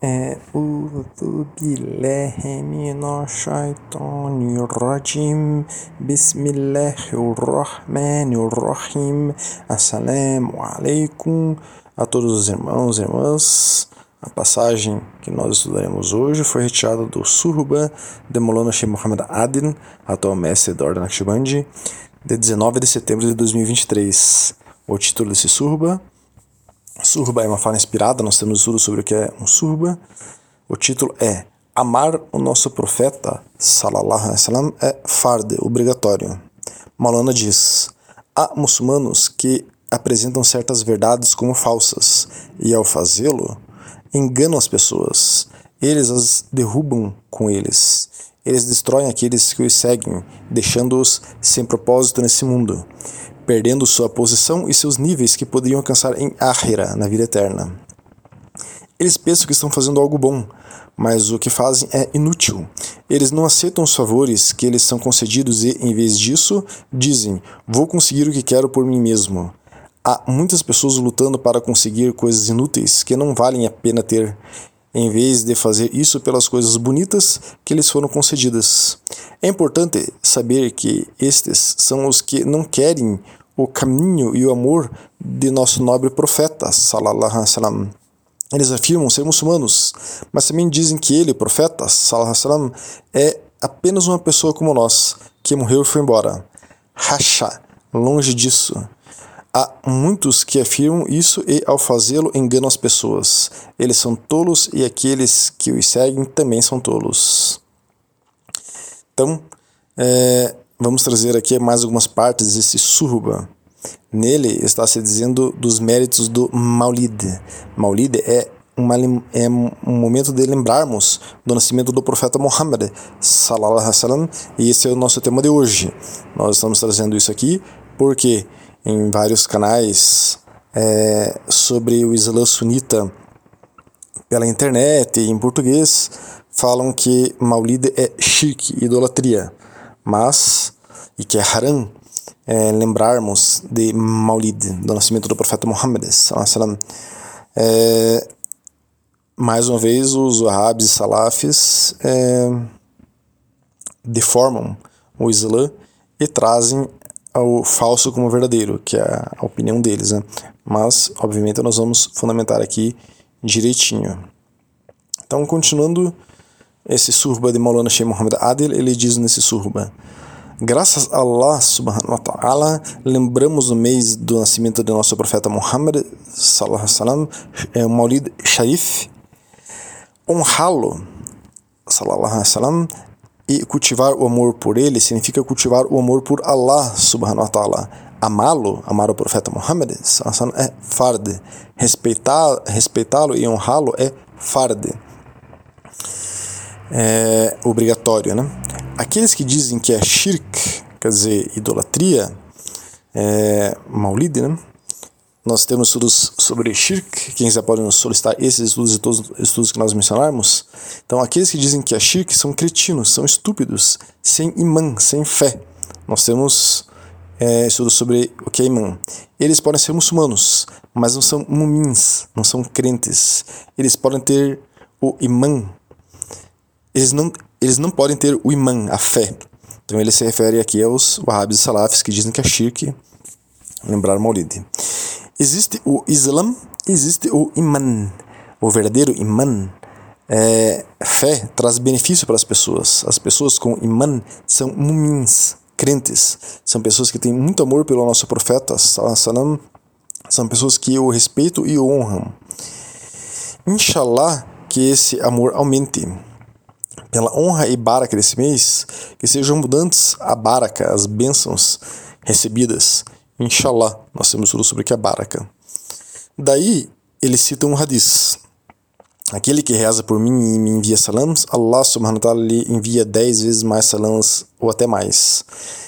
é o Euzu billahi minashaitanir rajim Bismillahirrahmanirrahim Assalamu alaikum a todos os irmãos e irmãs a passagem que nós estudaremos hoje foi retirada do Surba de Molana Sheikh Muhammad Adin, atual mestre da Ordem Naqshbandi, de 19 de setembro de 2023. O título desse Surba Surba é uma fala inspirada, nós temos estudo sobre o que é um surba. O título é Amar o nosso profeta, salallahu alaihi wasallam, é farde, obrigatório. Malana diz: Há muçulmanos que apresentam certas verdades como falsas, e ao fazê-lo, enganam as pessoas. Eles as derrubam com eles. Eles destroem aqueles que os seguem, deixando-os sem propósito nesse mundo perdendo sua posição e seus níveis que poderiam alcançar em Ahira, na vida eterna. Eles pensam que estão fazendo algo bom, mas o que fazem é inútil. Eles não aceitam os favores que eles são concedidos e, em vez disso, dizem: Vou conseguir o que quero por mim mesmo. Há muitas pessoas lutando para conseguir coisas inúteis que não valem a pena ter, em vez de fazer isso pelas coisas bonitas que lhes foram concedidas. É importante saber que estes são os que não querem o caminho e o amor de nosso nobre profeta, salallahu alaihi. Eles afirmam ser muçulmanos, mas também dizem que ele, profeta, salallahu alaihi é apenas uma pessoa como nós, que morreu e foi embora. Hasha, longe disso. Há muitos que afirmam isso e, ao fazê-lo, enganam as pessoas. Eles são tolos e aqueles que os seguem também são tolos. Então, é, vamos trazer aqui mais algumas partes desse surba. Nele está se dizendo dos méritos do Maulid. Maulid é, uma, é um momento de lembrarmos do nascimento do profeta Muhammad, salallahu alaihi wasallam, e esse é o nosso tema de hoje. Nós estamos trazendo isso aqui porque em vários canais é, sobre o Islã sunita pela internet em português falam que Maulid é shirk, idolatria mas, e que é haram, é, lembrarmos de Maulid, do nascimento do profeta Muhammad. É, mais uma vez, os wahhabis e salafis é, deformam o Islã e trazem o falso como verdadeiro, que é a opinião deles. Né? Mas, obviamente, nós vamos fundamentar aqui direitinho. Então, continuando esse surba de Maulana Sheikh Muhammad Adil, ele diz nesse surba: Graças a Allah subhanahu wa ta'ala, lembramos o mês do nascimento de nosso profeta Muhammad sallallahu alaihi wasallam, é Maulid Sharif. Honrá-lo sallallahu alaihi wasallam e cultivar o amor por ele significa cultivar o amor por Allah subhanahu wa ta'ala. Amá-lo, amar o profeta Muhammad é fard. Respeitar, respeitá-lo e honrá-lo é fard é, obrigatório. Né? Aqueles que dizem que é shirk, quer dizer, idolatria, é, maulid, né? nós temos estudos sobre shirk, quem quiser pode nos solicitar esses estudos e todos os estudos que nós mencionarmos. Então, aqueles que dizem que é shirk são cretinos, são estúpidos, sem imã, sem fé. Nós temos é, estudos sobre o que é imã. Eles podem ser muçulmanos, mas não são mumins, não são crentes. Eles podem ter o imã, eles não, eles não podem ter o imã, a fé. Então ele se refere aqui aos wahhabis salafis que dizem que é shirk, lembrar Maulid. Existe o Islam, existe o iman. O verdadeiro iman é, fé traz benefício para as pessoas. As pessoas com imã são mumins, crentes. São pessoas que têm muito amor pelo nosso profeta, salam, são pessoas que o respeitam e o honram. Inshallah que esse amor aumente pela honra e baraka desse mês, que sejam abundantes a baraka, as bênçãos recebidas. Inshallah, nós temos tudo sobre o que é baraka. Daí, ele cita um hadith. Aquele que reza por mim e me envia salams, Allah subhanahu wa ta'ala lhe envia dez vezes mais salams ou até mais.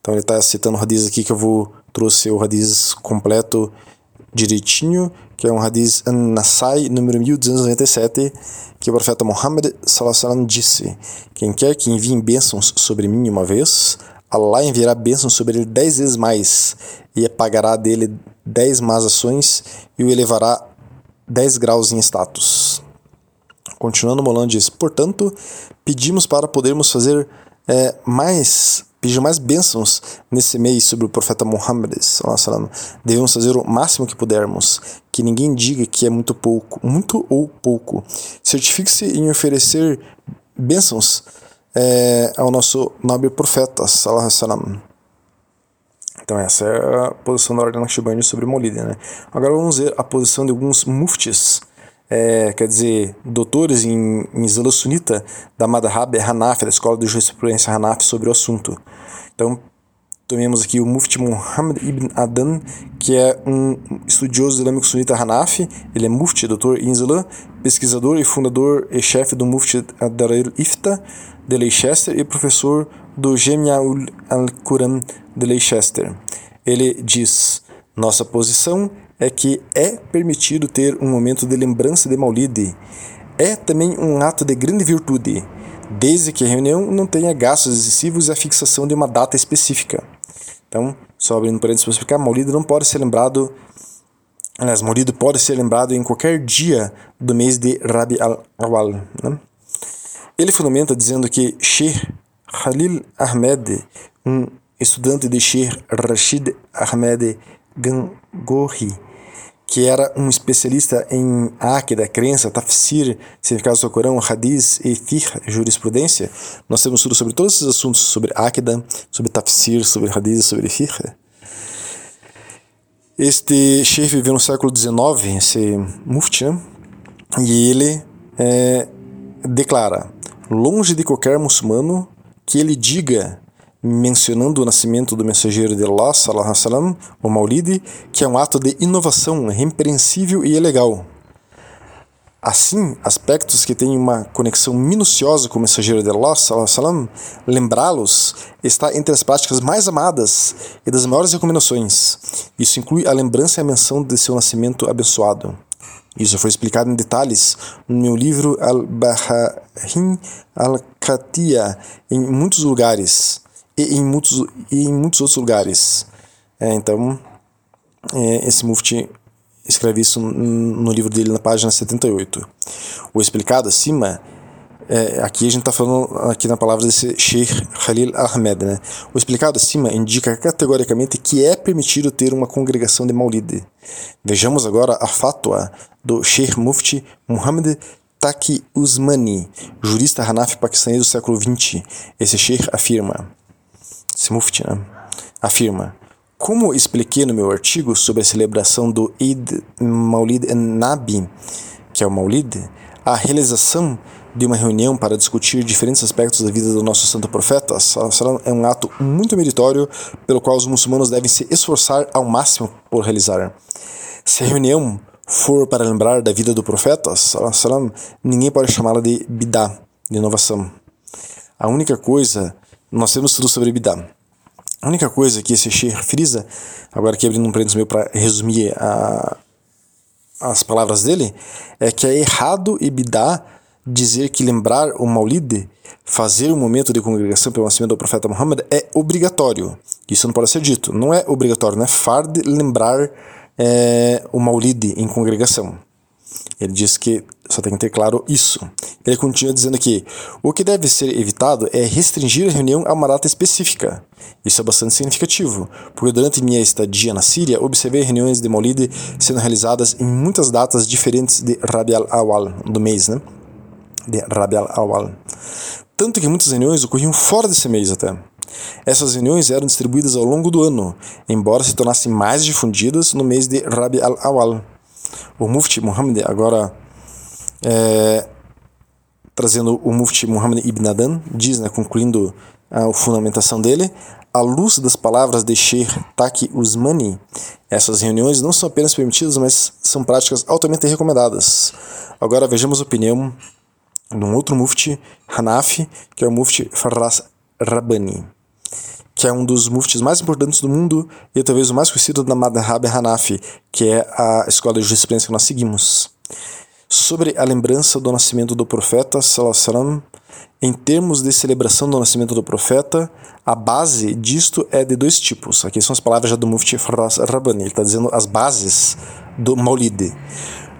Então ele está citando o hadith aqui que eu vou trouxe o hadith completo direitinho, que é um hadith An-Nasai, número 1297, que o profeta Muhammad sallam, disse: Quem quer que envie bênçãos sobre mim uma vez, Allah enviará bênçãos sobre ele dez vezes mais, e apagará dele dez más ações e o elevará dez graus em status. Continuando, Molan diz: Portanto, pedimos para podermos fazer é, mais pedir mais bênçãos nesse mês sobre o profeta Muhammad. Devemos fazer o máximo que pudermos. Que ninguém diga que é muito pouco, muito ou pouco. Certifique-se em oferecer bênçãos é, ao nosso nobre profeta. Então essa é a posição da Ordem Naqshbandi sobre Maulid. Né? Agora vamos ver a posição de alguns muftis é, quer dizer, doutores em, em Sunita da Madhab Hanafi, da escola de jurisprudência Hanafi, sobre o assunto. Então, tomemos aqui o Mufti Muhammad ibn Adan, que é um estudioso islâmico sunita Hanafi, ele é Mufti, doutor em Islã, pesquisador e fundador e chefe do Mufti Adair Ifta de Leicester e professor do Jami'ul al-Quran de Leicester. Ele diz: Nossa posição é que é permitido ter um momento de lembrança de Maulid. É também um ato de grande virtude, desde que a reunião não tenha gastos excessivos e a fixação de uma data específica. Então, só abrindo para explicar, Maulid não pode ser lembrado Aliás, Maulid pode ser lembrado em qualquer dia do mês de Rabi al-Awal. Né? Ele fundamenta dizendo que Sheikh Khalil Ahmed, um estudante de Sheikh Rashid Ahmed Gangohi, que era um especialista em Akida, crença, tafsir, significado do Corão, hadith e fiqh, jurisprudência. Nós temos tudo sobre todos esses assuntos, sobre Akida, sobre tafsir, sobre hadith, sobre fiqh. Este sheikh viveu no século XIX, esse mufti, e ele é, declara, longe de qualquer muçulmano que ele diga mencionando o nascimento do mensageiro de Allah, salam, o Maulid, que é um ato de inovação repreensível e ilegal. Assim, aspectos que têm uma conexão minuciosa com o mensageiro de Allah, lembrá-los está entre as práticas mais amadas e das maiores recomendações. Isso inclui a lembrança e a menção de seu nascimento abençoado. Isso foi explicado em detalhes no meu livro Al-Baharin Al-Katiya em muitos lugares e em muitos, e em muitos outros lugares. É, então, é, esse Mufti escreve isso no livro dele na página 78. O explicado acima, é, aqui a gente está falando aqui na palavra desse Sheikh Khalil Ahmed, né? O explicado acima indica categoricamente que é permitido ter uma congregação de Maulid. Vejamos agora a fatwa do Sheikh Mufti Muhammad Taki Usmani, jurista Hanafi paquistanês do século XX. Esse Sheikh afirma Smufti, né? afirma: Como expliquei no meu artigo sobre a celebração do Eid Maulid Nabi, que é o Maulid, a realização de uma reunião para discutir diferentes aspectos da vida do nosso santo profeta é um ato muito meritório pelo qual os muçulmanos devem se esforçar ao máximo por realizar. Se a reunião for para lembrar da vida do profeta, ninguém pode chamá-la de bidá, de inovação. A única coisa nós temos tudo sobre Bidá. A única coisa que esse Sheikh frisa, agora aqui abrindo um parênteses meu para resumir a, as palavras dele, é que é errado e Bidá dizer que lembrar o Maulid, fazer um momento de congregação pelo nascimento do profeta Muhammad, é obrigatório. Isso não pode ser dito. Não é obrigatório, não é fard lembrar é, o Maulid em congregação. Ele diz que só tem que ter claro isso. Ele continua dizendo que o que deve ser evitado é restringir a reunião a uma data específica. Isso é bastante significativo, porque durante minha estadia na Síria, observei reuniões de Maulid sendo realizadas em muitas datas diferentes de Rabi al-Awal, do mês, né? De Rabi al-Awal. Tanto que muitas reuniões ocorriam fora desse mês até. Essas reuniões eram distribuídas ao longo do ano, embora se tornassem mais difundidas no mês de Rabi al-Awal. O Mufti Muhammad, agora é, trazendo o Mufti Muhammad Ibn Adan, diz, né, concluindo a fundamentação dele, à luz das palavras de Sheikh Taki Usmani, essas reuniões não são apenas permitidas, mas são práticas altamente recomendadas. Agora vejamos a opinião de um outro Mufti Hanafi, que é o Mufti Farras Rabbani que é um dos muftis mais importantes do mundo e talvez o mais conhecido da Madhhab Hanafi, que é a escola de jurisprudência que nós seguimos. Sobre a lembrança do nascimento do profeta, salam, em termos de celebração do nascimento do profeta, a base disto é de dois tipos. Aqui são as palavras já do Mufti Faraz Rabbani, ele está dizendo as bases do Maulid.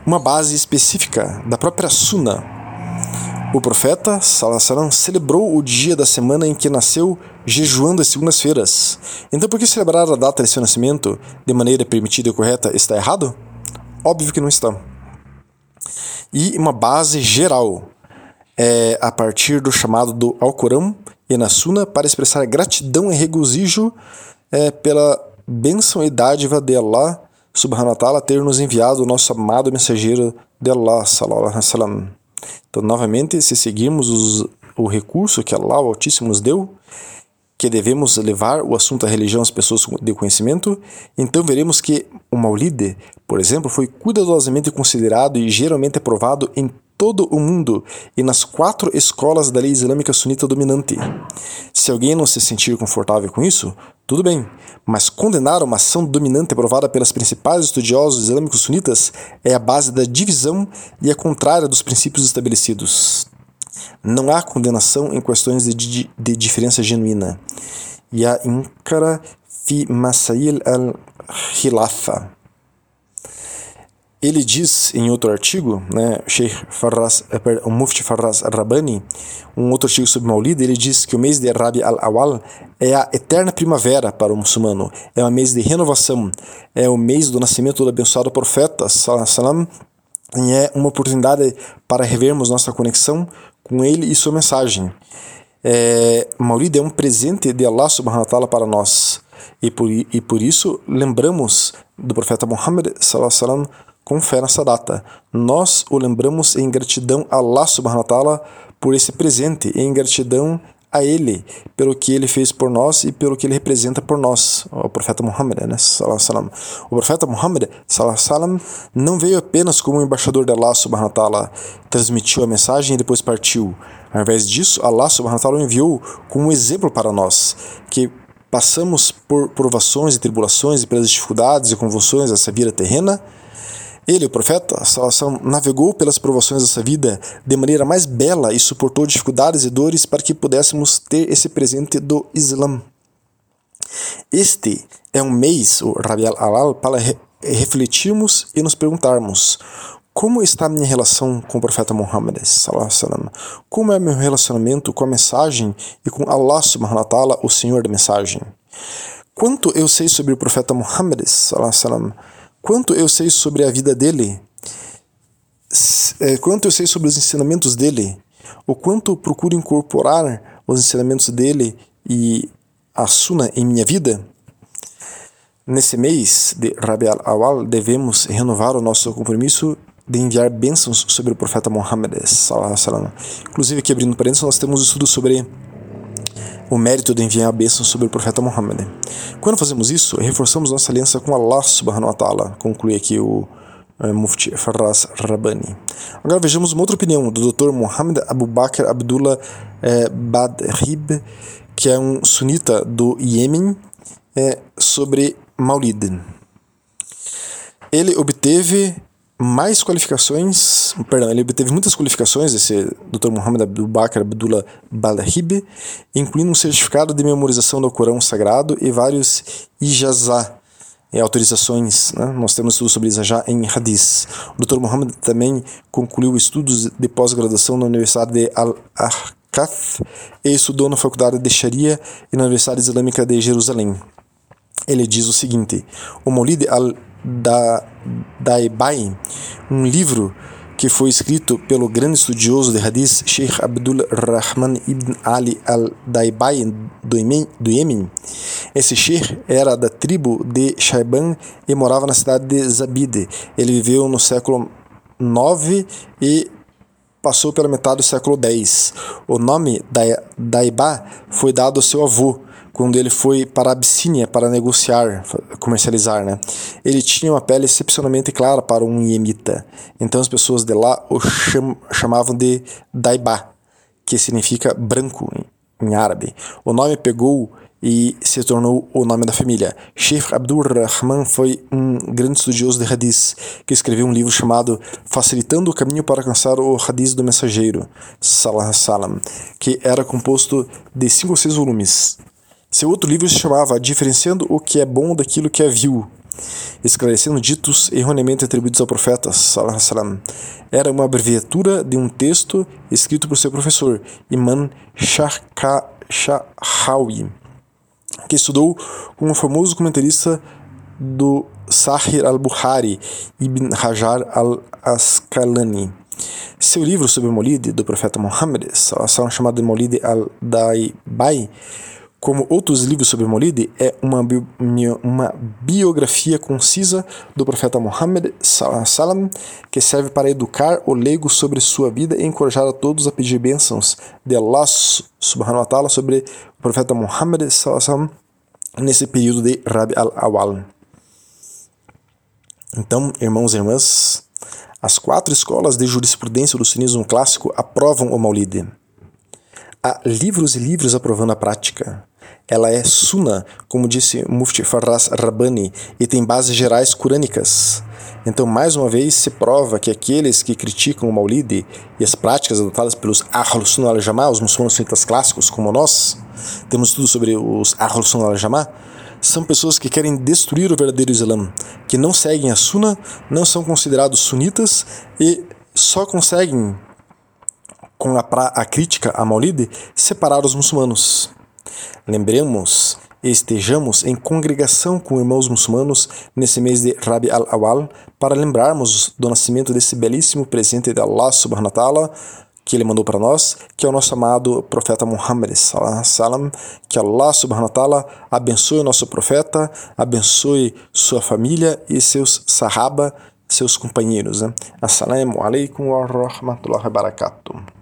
Uma base específica da própria Sunna, O profeta Salam celebrou o dia da semana em que nasceu, jejuando as segundas-feiras. Então, por que celebrar a data de seu nascimento de maneira permitida e correta está errado? Óbvio que não está. E uma base geral é a partir do chamado do Alcorão e na Suna para expressar gratidão e regozijo é, pela bênção e dádiva de Allah subhanahu wa ta'ala ter nos enviado o nosso amado mensageiro de Allah sallallahu alaihi. Então, novamente, se seguirmos os, o recurso que Allah o Altíssimo nos deu, que devemos levar o assunto da religião às pessoas de conhecimento, então veremos que o Maulid, por exemplo, foi cuidadosamente considerado e geralmente aprovado em todo o mundo e nas quatro escolas da lei islâmica sunita dominante. Se alguém não se sentir confortável com isso, tudo bem, mas condenar uma ação dominante aprovada pelas principais estudiosos islâmicos sunitas é a base da divisão e é contrária dos princípios estabelecidos. Não há condenação em questões de, de diferença genuína. E a inkara fi masail al-khilafa. Ele diz em outro artigo, né, Sheikh Farras, eh, o Mufti Farras Rabani, um outro artigo sobre Maulid, ele diz que o mês de Rabi al-Awal é a eterna primavera para o muçulmano, é um mês de renovação, é o mês do nascimento do abençoado profeta, salam, e é uma oportunidade para revermos nossa conexão com ele e sua mensagem. É, Maulid é um presente de Allah subhanahu wa ta'ala para nós, e por, e por isso lembramos do profeta Muhammad sallallahu com fé nessa data. Nós o lembramos em gratidão a Allah subhanahu wa ta'ala por esse presente em gratidão a ele pelo que ele fez por nós e pelo que ele representa por nós, o profeta Muhammad, né? Salam. O profeta Muhammad salam, não veio apenas como embaixador de Allah subhanahu wa ta'ala, transmitiu a mensagem e depois partiu. Ao invés disso, Allah subhanahu wa ta'ala o enviou como um exemplo para nós, que passamos por provações e tribulações e pelas dificuldades e convulsões dessa vida terrena, ele, o profeta, Salação, navegou pelas provações dessa vida de maneira mais bela e suportou dificuldades e dores para que pudéssemos ter esse presente do Islã. Este é um mês, o Rabial Alal, para refletirmos e nos perguntarmos como está a minha relação com o profeta Muhammad? Como é meu relacionamento com a mensagem e com Allah subhanahu wa ta'ala, o Senhor da mensagem? Quanto eu sei sobre o profeta Muhammad? Quanto eu sei sobre a vida dele, é, quanto eu sei sobre os ensinamentos dele, o quanto procuro incorporar os ensinamentos dele e a Suna em minha vida, nesse mês de Rabi al-Awal devemos renovar o nosso compromisso de enviar bênçãos sobre o profeta Muhammad. Inclusive, aqui abrindo parênteses, nós temos um estudo sobre o mérito de enviar a bênção sobre o profeta Muhammad. Quando fazemos isso, reforçamos nossa aliança com Allah subhanahu wa ta'ala, conclui aqui o uh, Mufti Farras Rabbani. Agora vejamos uma outra opinião do Dr. Muhammad Abu Bakr Abdullah eh, Badrib, que é um sunita do Iêmen, eh, sobre Maulid. Ele obteve mais qualificações, perdão, ele obteve muitas qualificações, esse Dr. Muhammad Abdul Bakr Abdullah Balahib, incluindo um certificado de memorização do Corão Sagrado e vários ijazá, e autorizações. Né? Nós temos estudos sobre já em Hadith. O Dr. Muhammad também concluiu estudos de pós-graduação na Universidade de Al-Ahqaf e estudou na Faculdade de Sharia e na Universidade Islâmica de Jerusalém. Ele diz o seguinte: o Maulid al da Daibai, um livro que foi escrito pelo grande estudioso de hadith Sheikh Abdul Rahman ibn Ali al-Daibai do Iêmen. Esse sheikh era da tribo de Shaiban e morava na cidade de Zabid. Ele viveu no século 9 e passou pela metade do século 10. O nome Daibá foi dado ao seu avô, quando ele foi para a Abissínia para negociar, comercializar, né? Ele tinha uma pele excepcionalmente clara para um iemita. Então as pessoas de lá o cham chamavam de Daibá, que significa branco em árabe. O nome pegou e se tornou o nome da família. Sheikh Abdul Rahman foi um grande estudioso de hadith que escreveu um livro chamado Facilitando o Caminho para Alcançar o Hadith do Mensageiro, Salah Salam, que era composto de cinco ou seis volumes. Seu outro livro se chamava Diferenciando o que é bom daquilo que é vil. esclarecendo ditos erroneamente atribuídos ao profeta. Era uma abreviatura de um texto escrito por seu professor, Imam Shahawi, que estudou com o famoso comentarista do Sahih al-Bukhari, Ibn Hajar al-Asqalani. Seu livro sobre o Molide do profeta Muhammad, chamado de Molide al-Daibai, como outros livros sobre Molide, é uma, bi uma biografia concisa do profeta Muhammad salam, que serve para educar o leigo sobre sua vida e encorajar a todos a pedir bênçãos de Allah subhanahu wa ta'ala sobre o profeta Muhammad salam, nesse período de Rabi al-Awal. Então, irmãos e irmãs, as quatro escolas de jurisprudência do sunismo clássico aprovam o Maulid. Há livros e livros aprovando a prática. Ela é Sunna, como disse Mufti Farras Rabbani, e tem bases gerais curânicas. Então, mais uma vez, se prova que aqueles que criticam o Maulid e as práticas adotadas pelos Ahlus Sunnah al-Jamá, os muçulmanos sunitas clássicos como nós, temos tudo sobre os Ahlus Sunnah al-Jamá, são pessoas que querem destruir o verdadeiro Islã, que não seguem a Sunna, não são considerados sunitas e só conseguem, com a, a crítica a Maulid, separar os muçulmanos. Lembremos estejamos em congregação com irmãos muçulmanos nesse mês de Rabi al-Awal para lembrarmos do nascimento desse belíssimo presente de Allah subhanahu wa ta'ala que ele mandou para nós, que é o nosso amado profeta Muhammad salam, que Allah subhanahu wa ta'ala abençoe o nosso profeta, abençoe sua família e seus sahaba, seus companheiros. Né? Assalamu alaikum wa rahmatullahi wa barakatuh.